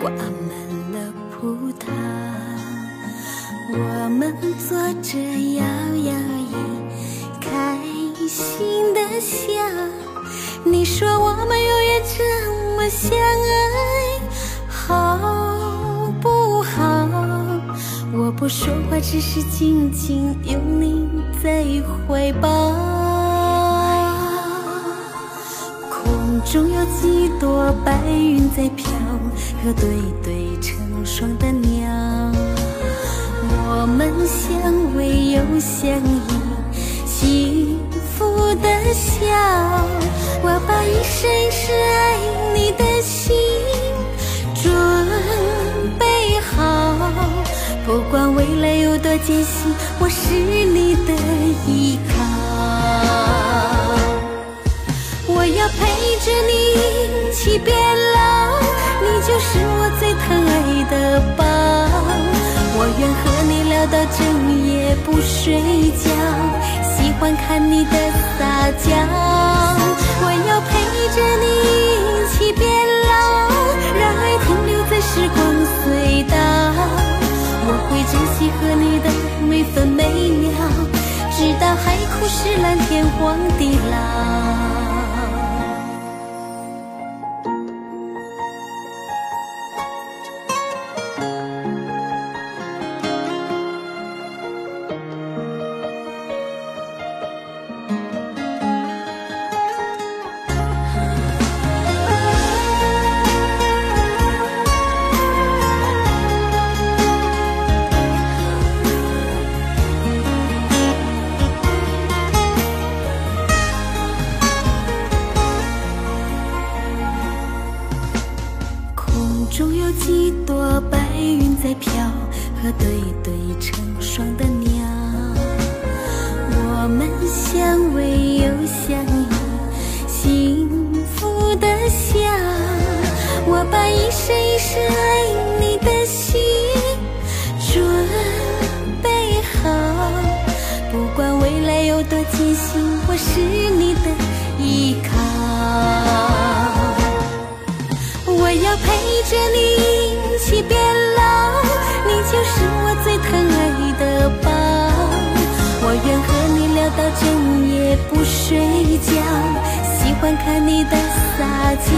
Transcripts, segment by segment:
挂满了葡萄，我们坐着摇摇椅，开心的笑。你说我们永远这么相爱，好不好？我不说话，只是静静拥你在怀抱。中有几朵白云在飘，和对对成双的鸟。我们相偎又相依，幸福的笑。我把一生一世爱你的心准备好，不管未来有多艰辛，我是你的依靠。一起变老，你就是我最疼爱的宝。我愿和你聊到整夜不睡觉，喜欢看你的撒娇。我要陪着你一起变老，让爱停留在时光隧道。我会珍惜和你的每分每秒，直到海枯石烂，天荒地老。几朵白云在飘，和对对成双的鸟。我们相偎又相依，幸福的笑。我把一生一世爱你的心准备好，不管未来有多艰辛，我是你的依靠。我要陪着你整夜不睡觉，喜欢看你的撒娇。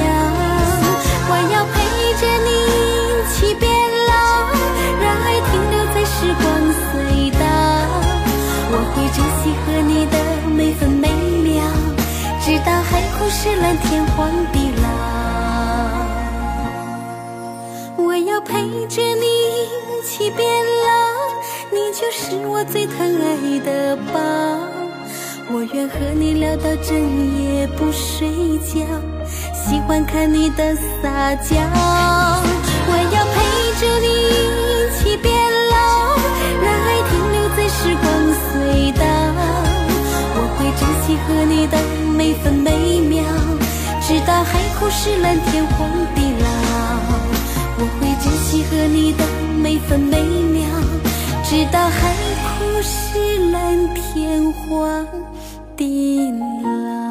我要陪着你一起变老，让爱停留在时光隧道。我会珍惜和你的每分每秒，直到海枯石烂，天荒地老。我要陪着你一起变老，你就是我最疼爱的宝。愿和你聊到整夜不睡觉，喜欢看你的撒娇。我要陪着你一起变老，让爱停留在时光隧道。我会珍惜和你的每分每秒，直到海枯石烂，天荒地老。我会珍惜和你的每分每秒，直到海枯石烂，天荒定了。